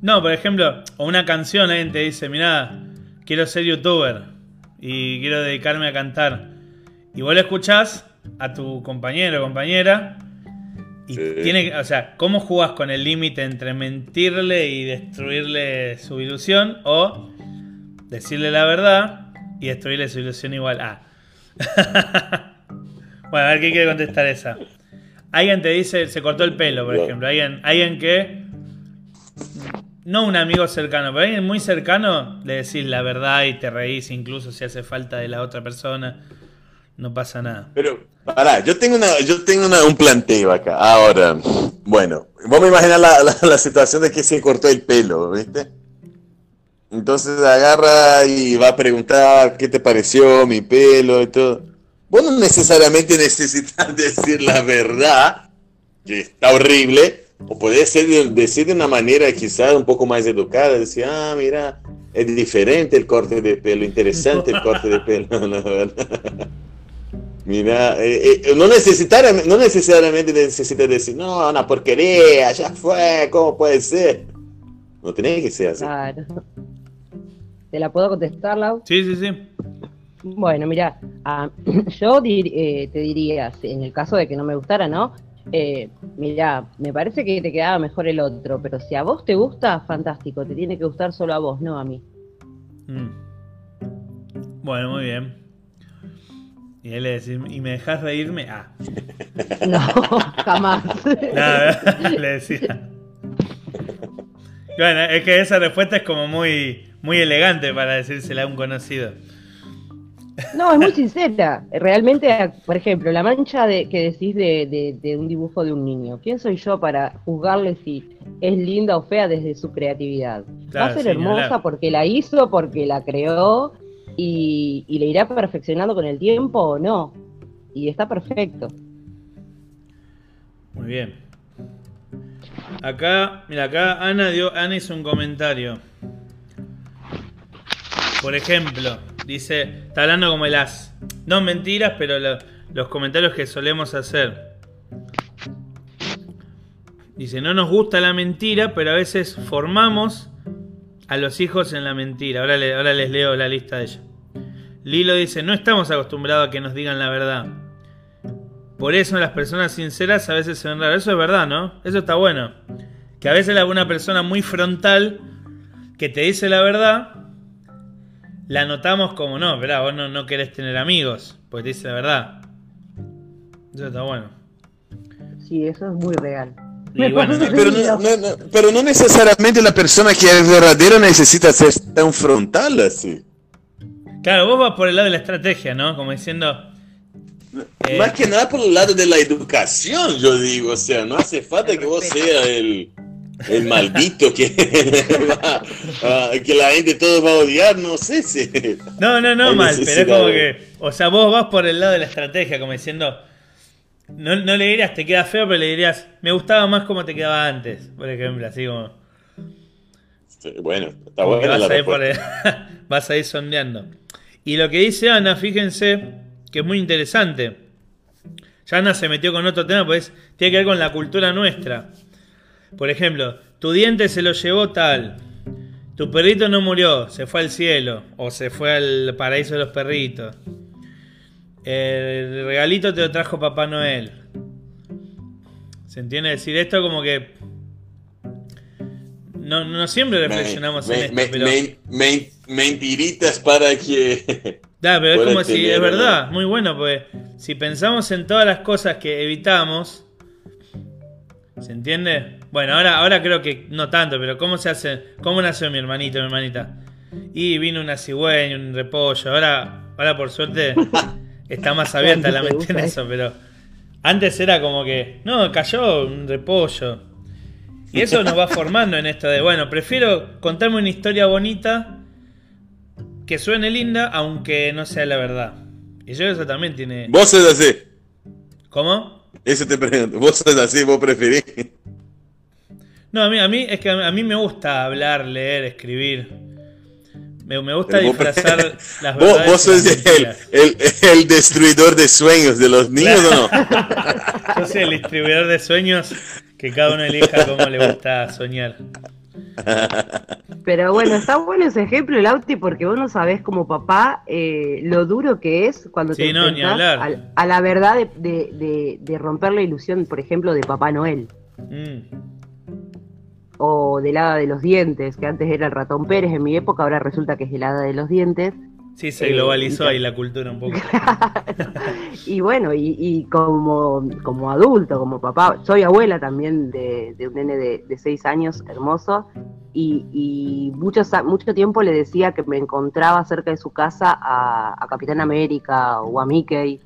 [SPEAKER 1] No, por ejemplo, o una canción, alguien te dice, mirá, quiero ser youtuber y quiero dedicarme a cantar. Y vos le escuchás a tu compañero o compañera y
[SPEAKER 2] Sí.
[SPEAKER 1] tiene, que- o sea, ¿cómo jugás con el límite entre mentirle y destruirle su ilusión o decirle la verdad y destruirle su ilusión igual? Ah. *laughs* bueno, a ver qué quiere contestar esa. Alguien te dice, se cortó el pelo, por ejemplo. Alguien, alguien que no un amigo cercano, pero alguien muy cercano, le decís la verdad y te reís, incluso si hace falta de la otra persona. No pasa nada.
[SPEAKER 2] Pero, pará, yo tengo, una, yo tengo una- un planteo acá. Ahora, bueno, vos me imaginas la, la, la situación de que se cortó el pelo, ¿viste? Entonces agarra y va a preguntar qué te pareció mi pelo y todo. Vos no necesariamente necesitas *laughs* decir la verdad, que está horrible, o podés decir de una manera quizás un poco más educada, decir, ah, mira, es diferente el corte de pelo, interesante el corte de pelo. *laughs* la verdad. Mira, eh, eh, no, necesariamente, no necesariamente necesitas decir, no, una porquería, ya fue, ¿cómo puede ser? No tenés que ser así.
[SPEAKER 4] Claro. ¿Te la puedo contestar, Lau?
[SPEAKER 1] Sí, sí, sí.
[SPEAKER 4] Bueno, mira, ah, *clears throat* yo dir- eh, te diría, en el caso de que no me gustara, ¿no? Eh, mira, me parece que te quedaba mejor el otro, pero si a vos te gusta, fantástico, te tiene que gustar solo a vos, no a mí.
[SPEAKER 1] Mm. Bueno, muy bien. Y él le decís, ¿y me dejas reírme? Ah, *laughs*
[SPEAKER 4] No, jamás.
[SPEAKER 1] nada, le decía. Bueno, es que esa respuesta es como muy, muy elegante para decírsela a un conocido.
[SPEAKER 4] No, es muy sincera. Realmente, por ejemplo, la mancha de, que decís de, de- de un dibujo de un niño. ¿Quién soy yo para juzgarle si es linda o fea desde su creatividad? Va a ser
[SPEAKER 1] sí,
[SPEAKER 4] hermosa porque la hizo, porque la creó y, y le irá perfeccionando con el tiempo o no. Y está perfecto.
[SPEAKER 1] Muy bien. Acá, mira, acá Ana dio, Ana hizo un comentario. Por ejemplo, dice, está hablando como el as. No mentiras, pero lo- los comentarios que solemos hacer. Dice, no nos gusta la mentira, pero a veces formamos a los hijos en la mentira. Ahora, le- ahora les leo la lista de ella. Lilo dice, no estamos acostumbrados a que nos digan la verdad. Por eso las personas sinceras a veces se ven raras. Eso es verdad, ¿no? Eso está bueno. Que a veces alguna persona muy frontal que te dice la verdad, la notamos como, no, esperá, vos no, no querés tener amigos, porque te dice la verdad. Eso está bueno.
[SPEAKER 4] Sí, eso es muy real.
[SPEAKER 1] Y bueno, no-
[SPEAKER 2] Pero no, no- no- pero no necesariamente la persona que es verdadera necesita ser tan frontal así.
[SPEAKER 1] claro, vos vas por el lado de la estrategia, ¿no? Como diciendo, Eh.
[SPEAKER 2] Más que nada por el lado de la educación, yo digo. O sea, no hace falta que vos seas el, el maldito que, *laughs* va- que la gente todo va a odiar, no sé si.
[SPEAKER 1] no, no, no *laughs* mal, pero es como que, o sea, vos vas por el lado de la estrategia, como diciendo, no, no le dirías te queda feo, pero le dirías, me gustaba más como te quedaba antes, por ejemplo, así como,
[SPEAKER 2] Bueno, está buena la
[SPEAKER 1] vas, a ir por
[SPEAKER 2] respuesta.
[SPEAKER 1] el- *laughs* vas a ir sondeando. Y lo que dice Ana, fíjense, que es muy interesante. Ya Ana se metió con otro tema, pues tiene que ver con la cultura nuestra. Por ejemplo, tu diente se lo llevó tal. Tu perrito no murió, se fue al cielo. O se fue al paraíso de los perritos. El regalito te lo trajo Papá Noel. ¿Se entiende decir esto? Como que. No, no siempre reflexionamos
[SPEAKER 2] Me-
[SPEAKER 1] en esto,
[SPEAKER 2] me-
[SPEAKER 1] pero.
[SPEAKER 2] me- me- mentiritas para que. *laughs*
[SPEAKER 1] Ya, pero es como si, es verdad, muy bueno, pues si pensamos en todas las cosas que evitamos, ¿se entiende? Bueno, ahora, ahora creo que no tanto, pero ¿cómo se hace? ¿Cómo nació mi hermanito, mi hermanita? Y vino una cigüeña, un repollo, ahora, ahora por suerte *laughs* está más abierta la mente en eso, pero antes era como que, no, cayó un repollo. Y eso nos va *laughs* formando en esto de, bueno, prefiero contarme una historia bonita que suene linda, aunque no sea la verdad. Y yo eso también tiene.
[SPEAKER 2] Vos sos así.
[SPEAKER 1] ¿Cómo?
[SPEAKER 2] Eso te pregunto. Vos sos así, vos preferís.
[SPEAKER 1] No, a mí, a mí es que a mí me gusta hablar, leer, escribir. Me, me gusta
[SPEAKER 2] Pero vos pre-
[SPEAKER 1] disfrazar las *laughs* verdades.
[SPEAKER 2] vos sos el, el, el destruidor de sueños de los niños o no? *laughs*
[SPEAKER 1] Yo soy el distribuidor de sueños que cada uno elija cómo le gusta soñar. *laughs*
[SPEAKER 4] Pero bueno, está bueno ese ejemplo, el Auti, porque vos no sabés como papá eh, lo duro que es cuando
[SPEAKER 1] Sí,
[SPEAKER 4] te
[SPEAKER 1] no,
[SPEAKER 4] a, la verdad de, de- de- de romper la ilusión, por ejemplo, de Papá Noel.
[SPEAKER 1] Mm.
[SPEAKER 4] O del hada de los dientes, que antes era el ratón Pérez en mi época, ahora resulta que es el hada de los dientes.
[SPEAKER 1] Sí, se
[SPEAKER 4] Eh,
[SPEAKER 1] globalizó ahí la cultura un poco. *laughs*
[SPEAKER 4] y bueno, y, y como, como adulto, como papá, soy abuela también de, de un nene de, de seis años, hermoso, y, y muchos a- mucho tiempo le decía que me encontraba cerca de su casa a, a Capitán América o a Mickey,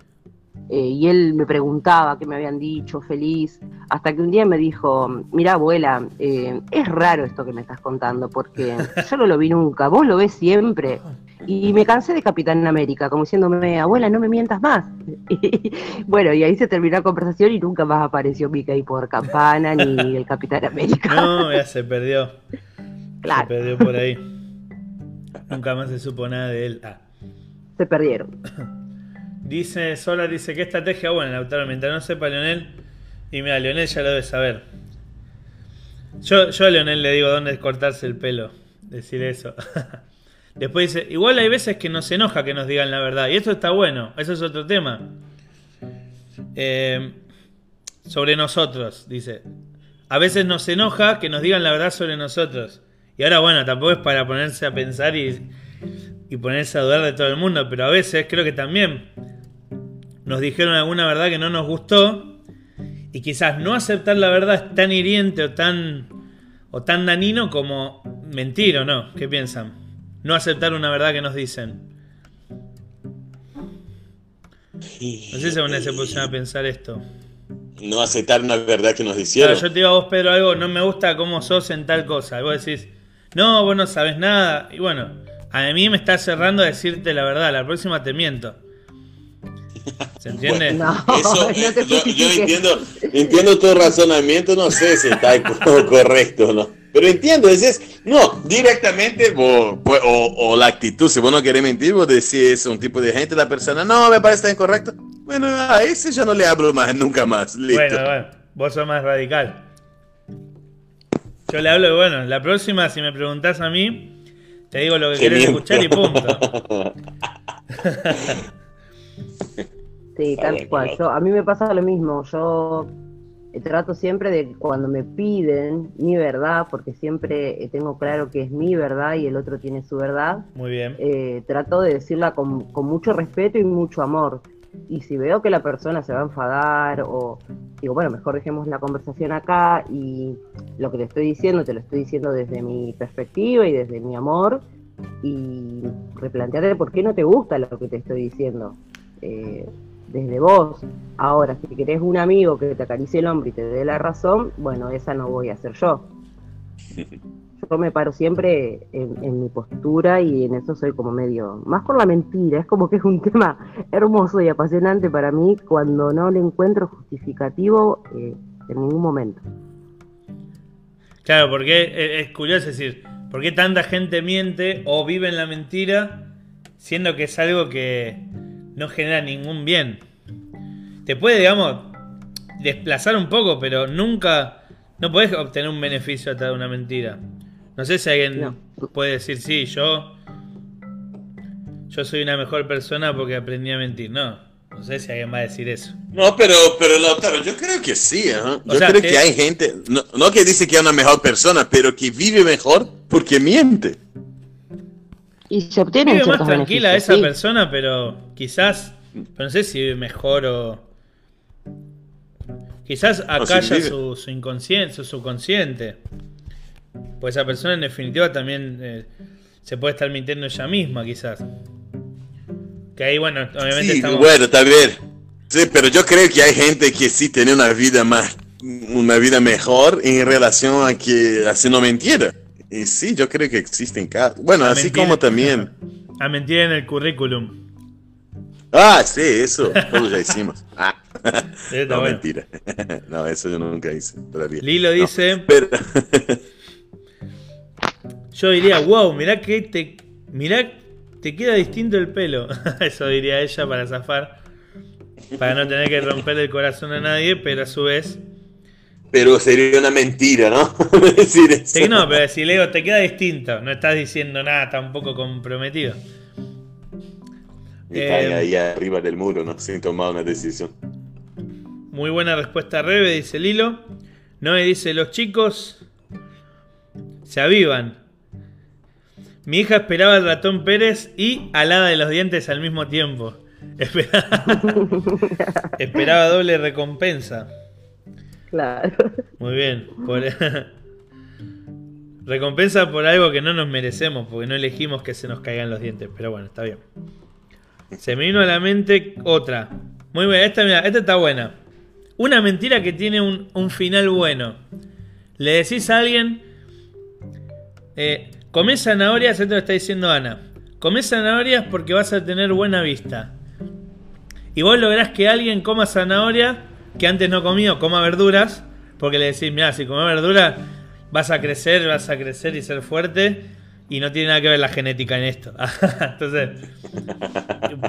[SPEAKER 4] eh, y él me preguntaba qué me habían dicho, feliz, hasta que un día me dijo, mira abuela, eh, es raro esto que me estás contando, porque *laughs* yo no lo vi nunca, vos lo ves siempre. Y me cansé de Capitán América, como diciéndome, abuela, no me mientas más. *laughs* Y, bueno, y ahí se terminó la conversación y nunca más apareció Mickey por campana ni *laughs* el Capitán América.
[SPEAKER 1] No, ya se perdió. Se
[SPEAKER 4] Claro,
[SPEAKER 1] perdió por ahí. Nunca más se supo nada de él. Ah.
[SPEAKER 4] se perdieron.
[SPEAKER 1] Dice, Sola dice, ¿qué estrategia buena, Lautaro? Mientras no sepa Leonel. Y mira, Leonel ya lo debe saber. Yo, yo a Leonel le digo dónde cortarse el pelo. Decir eso. *laughs* Después dice, igual hay veces que nos enoja que nos digan la verdad. Y esto está bueno, eso es otro tema. Eh, sobre nosotros, dice. A veces nos enoja que nos digan la verdad sobre nosotros. Y ahora, bueno, tampoco es para ponerse a pensar y, y ponerse a dudar de todo el mundo, pero a veces creo que también nos dijeron alguna verdad que no nos gustó y quizás no aceptar la verdad es tan hiriente o tan o tan danino como mentir o no. ¿Qué piensan? No aceptar una verdad que nos dicen. No sé si se pusieron a pensar esto.
[SPEAKER 2] No aceptar una verdad que nos
[SPEAKER 1] Claro,
[SPEAKER 2] hicieron.
[SPEAKER 1] yo te digo a vos, Pedro, algo, no me gusta cómo sos en tal cosa. Y vos decís, no, vos no sabes nada. Y bueno, a mí me está cerrando a decirte la verdad. La próxima te miento. ¿Se entiende?
[SPEAKER 4] No,
[SPEAKER 2] Eso,
[SPEAKER 4] no
[SPEAKER 2] eh,
[SPEAKER 4] te
[SPEAKER 2] yo, yo entiendo, entiendo tu razonamiento, no sé si está co- correcto o no. Pero entiendo, decís, no, directamente, vos, pues, o, o la actitud, si vos no querés mentir, vos decís un tipo de gente, la persona, no, me parece incorrecto. Bueno, a ese yo no le hablo más, nunca más, listo.
[SPEAKER 1] Bueno, bueno, vos sos más radical. Yo le hablo de, bueno, la próxima, si me preguntás a mí, te digo lo que
[SPEAKER 2] Te
[SPEAKER 1] querés
[SPEAKER 2] miento.
[SPEAKER 1] escuchar y punto. *laughs*
[SPEAKER 4] Sí, tal
[SPEAKER 2] bien,
[SPEAKER 4] cual. Yo, a mí me pasa lo mismo. Yo eh, trato siempre de cuando me piden mi verdad, porque siempre eh, tengo claro que es mi verdad y el otro tiene su verdad,
[SPEAKER 1] Muy bien.
[SPEAKER 4] eh, trato de decirla con, con mucho respeto y mucho amor. Y si veo que la persona se va a enfadar o digo, bueno, mejor dejemos la conversación acá y lo que te estoy diciendo, te lo estoy diciendo desde mi perspectiva y desde mi amor y replantearte por qué no te gusta lo que te estoy diciendo. Eh, desde vos. Ahora, si querés un amigo que te acaricie el hombro y te dé la razón, bueno, esa no voy a ser yo. *laughs* Yo me paro siempre en, mi postura y en eso soy como medio, más por la mentira, es como que es un *laughs* tema hermoso y apasionante para mí cuando no le encuentro justificativo eh, en ningún momento.
[SPEAKER 1] Claro, porque es curioso decir, ¿por qué tanta gente miente o vive en la mentira siendo que es algo que no genera ningún bien. Te puede, digamos, desplazar un poco, pero nunca, no puedes obtener un beneficio a de una mentira. No sé si alguien puede decir, sí, yo, yo soy una mejor persona porque aprendí a mentir. No, no sé si alguien va a decir eso.
[SPEAKER 2] No, pero, pero Lautaro, yo creo que sí. ¿eh? Yo creo que hay gente, no, no que dice que es una mejor persona, pero que vive mejor porque miente
[SPEAKER 4] y se obtienen
[SPEAKER 1] vive más tranquila esa persona, pero quizás, no sé si vive mejor o... Quizás acalla su, su inconsciente, su subconsciente. Pues esa persona en definitiva también eh, se puede estar mintiendo ella misma, quizás. Que ahí, bueno, obviamente
[SPEAKER 2] sí, Bueno, está bien. Sí, pero yo creo que hay gente que sí tiene una vida más, una vida mejor en relación a que haciendo mentira. Y sí, yo creo que existen casos. Bueno, así como también. *laughs*
[SPEAKER 1] A mentir en el currículum.
[SPEAKER 2] Ah, sí, eso. Todos ya hicimos. *laughs* Ah. no, mentira. *laughs* no, eso yo nunca hice todavía.
[SPEAKER 1] Lilo dice. Yo diría, wow, mirá que te. Mirá, te queda distinto el pelo. *laughs* eso diría ella para zafar. Para no tener que romper el corazón a nadie, pero a su vez
[SPEAKER 2] pero sería una mentira, ¿no? *laughs*
[SPEAKER 1] decir eso. no, pero si le digo, te queda distinto, no estás diciendo nada tampoco comprometido.
[SPEAKER 2] Y eh, ahí arriba del muro, ¿no? Sin tomar una decisión.
[SPEAKER 1] Muy buena respuesta, Rebe, dice Lilo. Noé dice, los chicos se avivan. Mi hija esperaba al ratón Pérez y alada de los dientes al mismo tiempo. *laughs* esperaba doble recompensa.
[SPEAKER 4] Claro.
[SPEAKER 1] Muy bien. Recompensa por algo que no nos merecemos, porque no elegimos que se nos caigan los dientes. Pero bueno, está bien. Se me vino a la mente otra. Muy buena. Esta, esta está buena. Una mentira que tiene un, final bueno. Le decís a alguien. Eh, comés zanahorias, esto lo está diciendo Ana. Comés zanahorias porque vas a tener buena vista. Y vos lográs que alguien coma zanahoria que antes no comía, coma verduras, porque le decís, mira, si comes verduras vas a crecer, vas a crecer y ser fuerte, y no tiene nada que ver la genética en esto. *laughs* Entonces,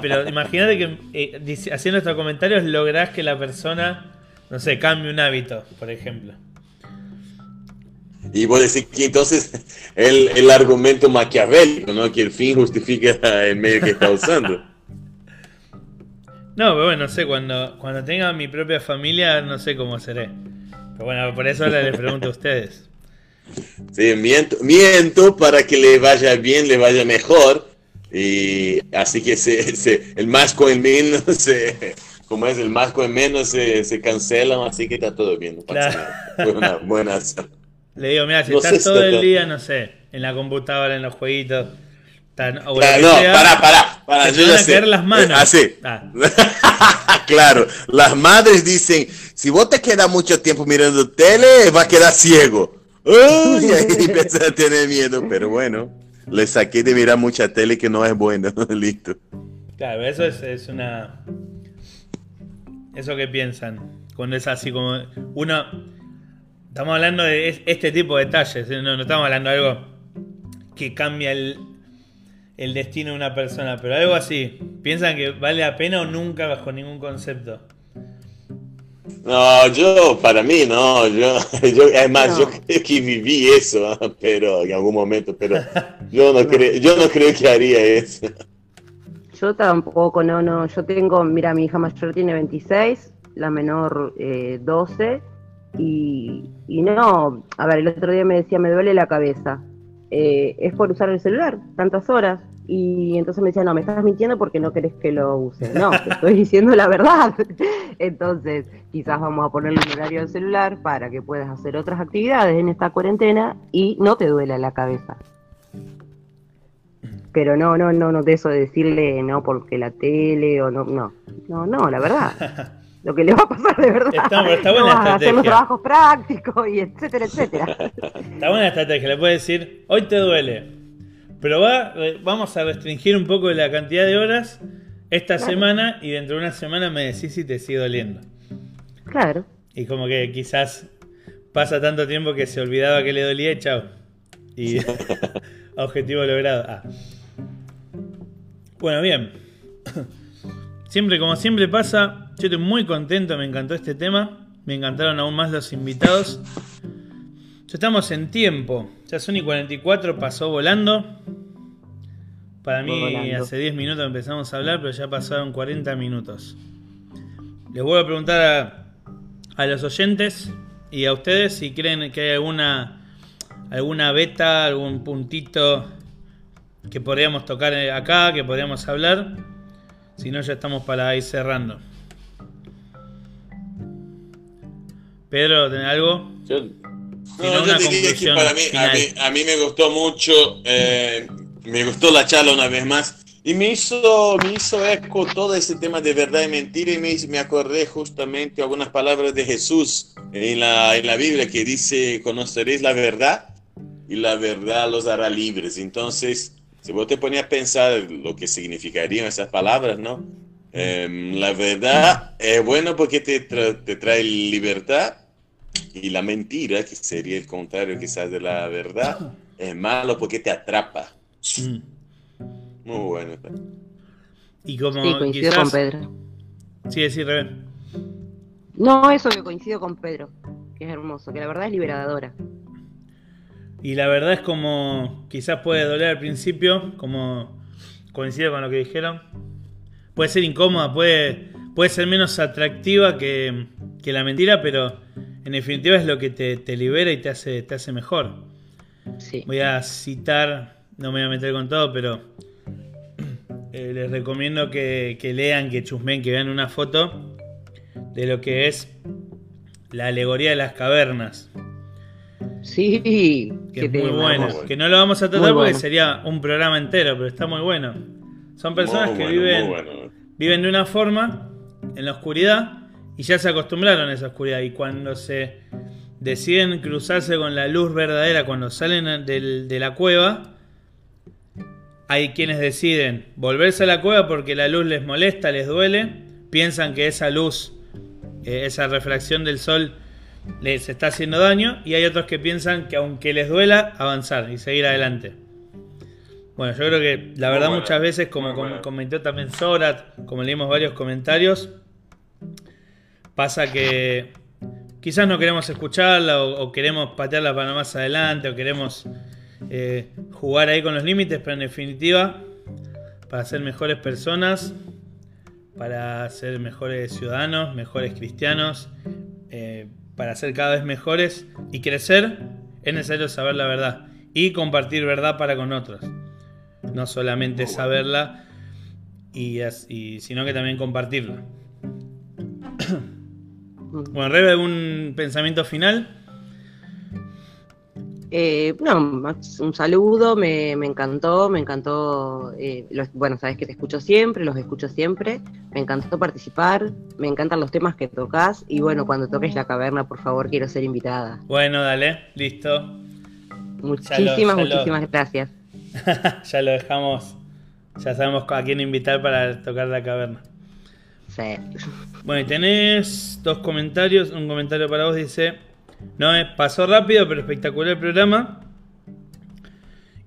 [SPEAKER 1] pero imagínate que eh, haciendo estos comentarios lográs que la persona, no sé, cambie un hábito, por ejemplo.
[SPEAKER 2] Y vos decís que entonces el, el argumento maquiavélico, ¿no? Que el fin justifica el medio que está usando.
[SPEAKER 1] No, pero bueno, no sé, cuando, cuando tenga mi propia familia, no sé cómo seré. Pero bueno, por eso le pregunto a ustedes.
[SPEAKER 2] Sí, miento, miento para que le vaya bien, le vaya mejor. Y así que se, el más con menos, se, como es el más con menos, se, se cancela, así que está todo bien. Fue una buena
[SPEAKER 1] Le digo, mira, si estás todo el día, no sé, en la computadora, en los jueguitos,
[SPEAKER 2] no, para, para, para.
[SPEAKER 1] Yo ya sé. las manos. Eh,
[SPEAKER 2] así. Ah. *laughs* claro, las madres dicen, si vos te quedas mucho tiempo mirando tele, va a quedar ciego. y ahí *laughs* empieza a tener miedo, pero bueno, le saqué de mirar mucha tele que no es bueno, *laughs* listo.
[SPEAKER 1] Claro, eso es, es una... Eso que piensan, cuando es así como uno... Estamos hablando de este tipo de detalles, no, no estamos hablando de algo que cambia el, el destino de una persona, pero algo así. ¿Piensan que vale la pena o nunca bajo ningún concepto?
[SPEAKER 2] No, yo, para mí, no. Yo, *laughs* yo además, yo creo que viví eso, pero en algún momento, pero *laughs* yo no, Creo, yo no creo que haría eso.
[SPEAKER 4] Yo tampoco, no, no. Yo tengo, mira, mi hija mayor tiene 26, la menor eh, 12, y, y no, a ver, el otro día me decía, me duele la cabeza. Eh, es por usar el celular tantas horas. Y entonces me decía, no, me estás mintiendo porque no querés que lo use. No, te estoy *laughs* diciendo la verdad. Entonces, quizás vamos a ponerle un horario al celular para que puedas hacer otras actividades en esta cuarentena y no te duela la cabeza. Pero no, no, no, no de eso de decirle no porque la tele o no, no, no, no, la verdad. *laughs* Lo que le va a pasar de verdad.
[SPEAKER 1] Está, está buena
[SPEAKER 4] no vas a hacer
[SPEAKER 1] estrategia.
[SPEAKER 4] los trabajos prácticos y etcétera, etcétera. *laughs*
[SPEAKER 1] Está buena estrategia, le puede decir, hoy te duele, pero va, re- vamos a restringir un poco la cantidad de horas esta semana y dentro de una semana me decís si te sigue doliendo.
[SPEAKER 4] Claro.
[SPEAKER 1] Y como que quizás pasa tanto tiempo que se olvidaba que le dolía y chao. Y *laughs* objetivo logrado. Ah. Bueno, bien. *coughs* Siempre, como siempre pasa, yo estoy muy contento, me encantó este tema. Me encantaron aún más los invitados. Ya estamos en tiempo. Ya son y 44, pasó volando. Para mí,
[SPEAKER 4] Volando.
[SPEAKER 1] hace 10 minutos empezamos a hablar, pero ya pasaron 40 minutos. Les voy a preguntar a, a los oyentes y a ustedes si creen que hay alguna alguna beta, algún puntito que podríamos tocar acá, que podríamos hablar. Si no, ya estamos para ir cerrando. Pedro, ¿tenés algo?
[SPEAKER 2] Yo, no, yo
[SPEAKER 1] una
[SPEAKER 2] diría que para mí, a mí, a mí me gustó mucho, eh, me gustó la charla una vez más y me hizo, me hizo eco todo ese tema de verdad y mentira y me, me acordé justamente algunas palabras de Jesús en la, en la Biblia que dice, conoceréis la verdad y la verdad los hará libres. Entonces, si vos te ponías a pensar lo que significarían esas palabras, ¿no? Em, la verdad es bueno porque te, tra- te trae libertad y la mentira, que sería el contrario quizás de la verdad, es malo porque te atrapa.
[SPEAKER 1] Mm.
[SPEAKER 2] Muy bueno.
[SPEAKER 1] Y como
[SPEAKER 4] Sí, coincido
[SPEAKER 1] quizás...
[SPEAKER 4] con Pedro.
[SPEAKER 1] Sí, sí, Rebe.
[SPEAKER 4] No, eso que coincido con Pedro, que es hermoso, que la verdad es liberadora.
[SPEAKER 1] Y la verdad es como quizás puede doler al principio, como coincido con lo que dijeron. Puede ser incómoda, puede, puede ser menos atractiva que, que la mentira, pero en definitiva es lo que te, te libera y te hace, te hace mejor.
[SPEAKER 4] Sí.
[SPEAKER 1] Voy a citar, no me voy a meter con todo, pero *clears throat* eh, les recomiendo que, que lean, que chusmen, que vean una foto de lo que es la alegoría de las cavernas.
[SPEAKER 4] Sí,
[SPEAKER 1] Que es muy bueno. Que no lo vamos a tratar
[SPEAKER 4] Muy
[SPEAKER 1] porque
[SPEAKER 4] bueno.
[SPEAKER 1] sería un programa entero, pero está muy bueno. Son personas
[SPEAKER 2] Muy
[SPEAKER 1] que
[SPEAKER 2] bueno,
[SPEAKER 1] viven,
[SPEAKER 2] bueno.
[SPEAKER 1] viven de una forma en la oscuridad y ya se acostumbraron a esa oscuridad. Y cuando se deciden cruzarse con la luz verdadera, cuando salen del- de la cueva, hay quienes deciden volverse a la cueva porque la luz les molesta, les duele, piensan que esa luz, eh, esa refracción del sol les está haciendo daño y hay otros que piensan que aunque les duela, avanzar y seguir adelante. Bueno, yo creo que la verdad muchas veces, como comentó también Sorat, como leímos varios comentarios, pasa que quizás no queremos escucharla o, queremos patearla para más adelante o queremos eh, jugar ahí con los límites, pero en definitiva, para ser mejores personas, para ser mejores ciudadanos, mejores cristianos, eh, para ser cada vez mejores y crecer, es necesario saber la verdad y compartir verdad para con otros. No solamente saberla, y, y- sino que también compartirla. *coughs* Bueno, Rebe, ¿algún pensamiento final?
[SPEAKER 4] Eh, no, Max, un saludo, me, me encantó, me encantó, eh, los- bueno, sabes que te escucho siempre, los escucho siempre, me encantó participar, me encantan los temas que tocas y bueno, cuando toques la caverna, por favor, quiero ser invitada.
[SPEAKER 1] Bueno, dale, listo.
[SPEAKER 4] Muchísimas,
[SPEAKER 1] ya lo-
[SPEAKER 4] muchísimas gracias. *laughs*
[SPEAKER 1] ya lo dejamos. Ya sabemos a quién invitar para tocar la caverna.
[SPEAKER 4] Sí.
[SPEAKER 1] Bueno, y tenés dos comentarios. Un comentario para vos dice: No, eh, pasó rápido, pero espectacular el programa.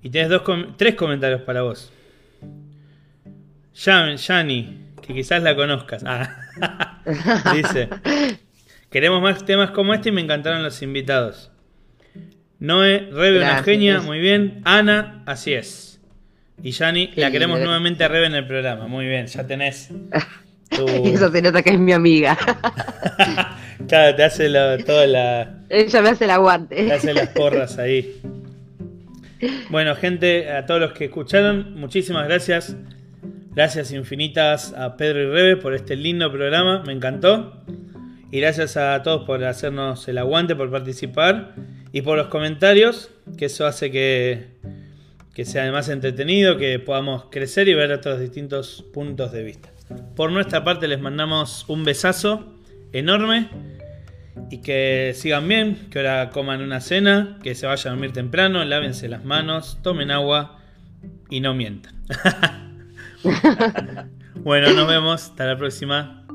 [SPEAKER 1] Y tenés dos com- tres comentarios para vos. Yan- Yani, que quizás la conozcas. Ah. *laughs* dice: Queremos más temas como este y me encantaron los invitados. Noé, Rebe, una genia, muy bien. Ana, así es. Y Yani, la queremos
[SPEAKER 4] lindo.
[SPEAKER 1] nuevamente a Rebe en el programa. Muy bien, ya tenés. *laughs* *laughs*
[SPEAKER 4] Eso se nota que es mi amiga. *laughs*
[SPEAKER 1] Claro, te hace toda la.
[SPEAKER 4] Ella me hace el
[SPEAKER 1] Te
[SPEAKER 4] aguante.
[SPEAKER 1] hace las porras ahí. Bueno, gente, a todos los que escucharon, muchísimas gracias. Gracias infinitas a Pedro y Rebe por este lindo programa, me encantó. Y gracias a todos por hacernos el aguante, por participar y por los comentarios, que eso hace que, que sea más entretenido, que podamos crecer y ver otros distintos puntos de vista. Por nuestra parte les mandamos un besazo enorme y que sigan bien, que ahora coman una cena, que se vayan a dormir temprano, lávense las manos, tomen agua y no mientan. *laughs* bueno, nos vemos, hasta la próxima.